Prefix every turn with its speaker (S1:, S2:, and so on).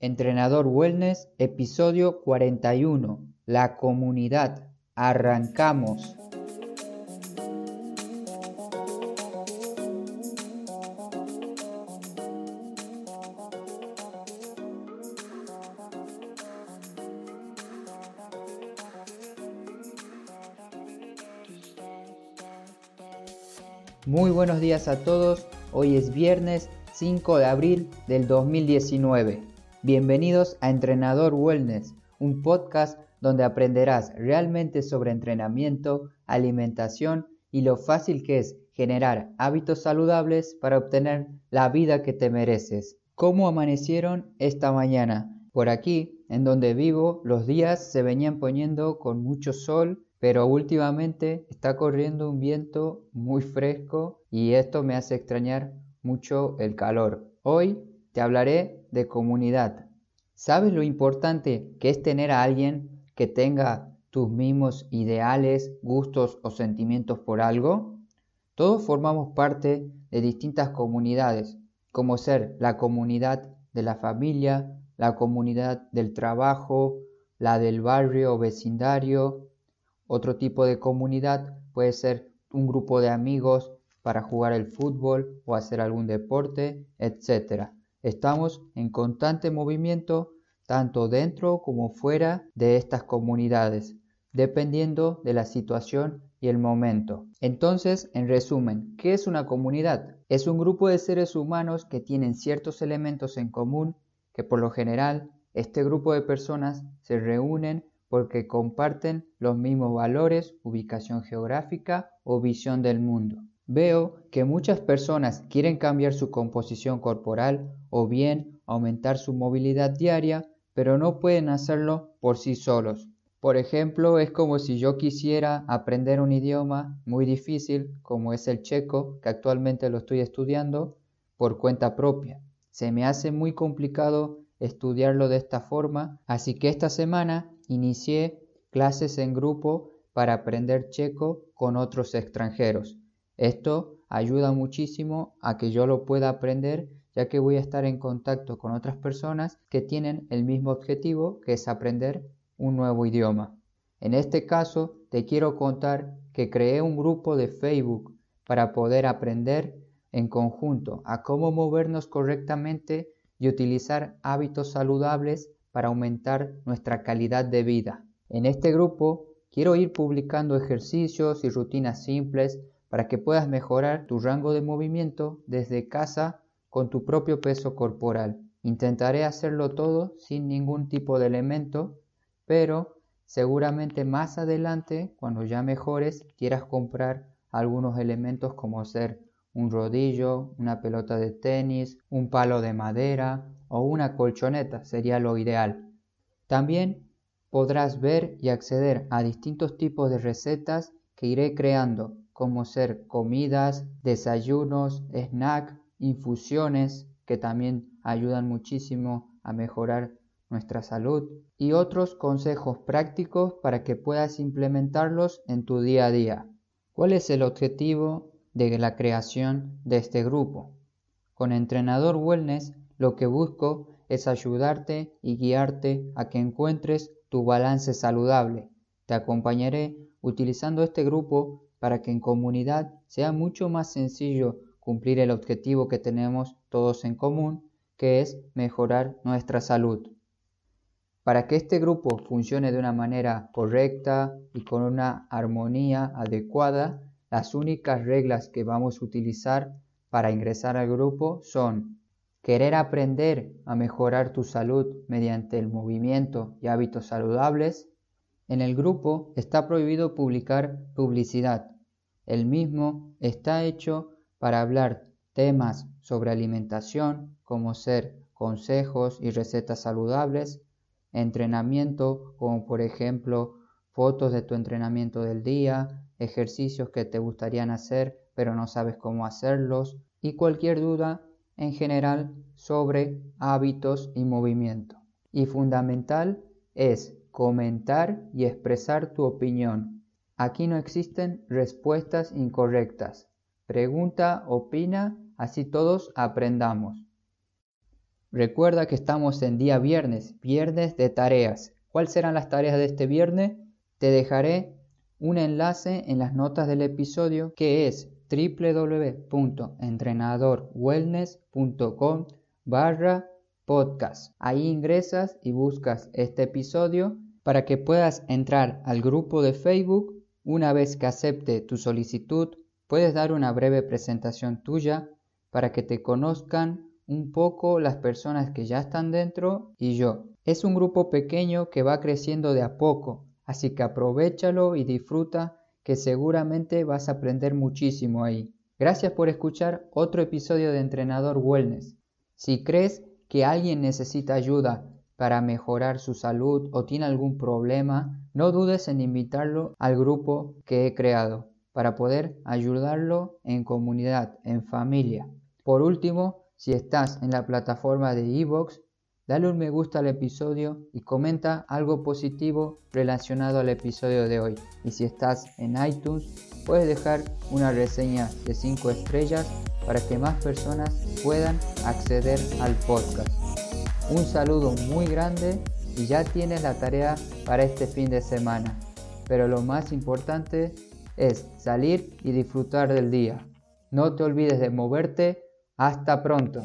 S1: Entrenador Wellness, episodio 41. La comunidad. Arrancamos. Muy buenos días a todos. Hoy es viernes 5 de abril del 2019. Bienvenidos a Entrenador Wellness, un podcast donde aprenderás realmente sobre entrenamiento, alimentación y lo fácil que es generar hábitos saludables para obtener la vida que te mereces. ¿Cómo amanecieron esta mañana? Por aquí, en donde vivo, los días se venían poniendo con mucho sol, pero últimamente está corriendo un viento muy fresco y esto me hace extrañar mucho el calor. Hoy te hablaré de comunidad. ¿Sabes lo importante que es tener a alguien que tenga tus mismos ideales, gustos o sentimientos por algo? Todos formamos parte de distintas comunidades, como ser la comunidad de la familia, la comunidad del trabajo, la del barrio o vecindario. Otro tipo de comunidad puede ser un grupo de amigos para jugar el fútbol o hacer algún deporte, etc. Estamos en constante movimiento tanto dentro como fuera de estas comunidades, dependiendo de la situación y el momento. Entonces, en resumen, ¿qué es una comunidad? Es un grupo de seres humanos que tienen ciertos elementos en común que por lo general este grupo de personas se reúnen porque comparten los mismos valores, ubicación geográfica o visión del mundo. Veo que muchas personas quieren cambiar su composición corporal o bien aumentar su movilidad diaria, pero no pueden hacerlo por sí solos. Por ejemplo, es como si yo quisiera aprender un idioma muy difícil como es el checo, que actualmente lo estoy estudiando por cuenta propia. Se me hace muy complicado estudiarlo de esta forma, así que esta semana inicié clases en grupo para aprender checo con otros extranjeros. Esto ayuda muchísimo a que yo lo pueda aprender ya que voy a estar en contacto con otras personas que tienen el mismo objetivo que es aprender un nuevo idioma. En este caso te quiero contar que creé un grupo de Facebook para poder aprender en conjunto a cómo movernos correctamente y utilizar hábitos saludables para aumentar nuestra calidad de vida. En este grupo quiero ir publicando ejercicios y rutinas simples para que puedas mejorar tu rango de movimiento desde casa con tu propio peso corporal. Intentaré hacerlo todo sin ningún tipo de elemento, pero seguramente más adelante, cuando ya mejores, quieras comprar algunos elementos como ser un rodillo, una pelota de tenis, un palo de madera o una colchoneta, sería lo ideal. También podrás ver y acceder a distintos tipos de recetas que iré creando como ser comidas, desayunos, snacks, infusiones que también ayudan muchísimo a mejorar nuestra salud y otros consejos prácticos para que puedas implementarlos en tu día a día. ¿Cuál es el objetivo de la creación de este grupo? Con Entrenador Wellness lo que busco es ayudarte y guiarte a que encuentres tu balance saludable. Te acompañaré utilizando este grupo para que en comunidad sea mucho más sencillo cumplir el objetivo que tenemos todos en común, que es mejorar nuestra salud. Para que este grupo funcione de una manera correcta y con una armonía adecuada, las únicas reglas que vamos a utilizar para ingresar al grupo son querer aprender a mejorar tu salud mediante el movimiento y hábitos saludables, en el grupo está prohibido publicar publicidad. El mismo está hecho para hablar temas sobre alimentación como ser consejos y recetas saludables, entrenamiento como por ejemplo fotos de tu entrenamiento del día, ejercicios que te gustarían hacer pero no sabes cómo hacerlos y cualquier duda en general sobre hábitos y movimiento. Y fundamental es comentar y expresar tu opinión. Aquí no existen respuestas incorrectas. Pregunta, opina, así todos aprendamos. Recuerda que estamos en día viernes, viernes de tareas. ¿Cuáles serán las tareas de este viernes? Te dejaré un enlace en las notas del episodio que es www.entrenadorwellness.com barra podcast. Ahí ingresas y buscas este episodio para que puedas entrar al grupo de Facebook. Una vez que acepte tu solicitud, puedes dar una breve presentación tuya para que te conozcan un poco las personas que ya están dentro y yo. Es un grupo pequeño que va creciendo de a poco, así que aprovechalo y disfruta que seguramente vas a aprender muchísimo ahí. Gracias por escuchar otro episodio de Entrenador Wellness. Si crees que alguien necesita ayuda para mejorar su salud o tiene algún problema, no dudes en invitarlo al grupo que he creado para poder ayudarlo en comunidad, en familia. Por último, si estás en la plataforma de Evox, dale un me gusta al episodio y comenta algo positivo relacionado al episodio de hoy. Y si estás en iTunes, puedes dejar una reseña de 5 estrellas para que más personas puedan acceder al podcast. Un saludo muy grande y ya tienes la tarea para este fin de semana. Pero lo más importante es salir y disfrutar del día. No te olvides de moverte hasta pronto.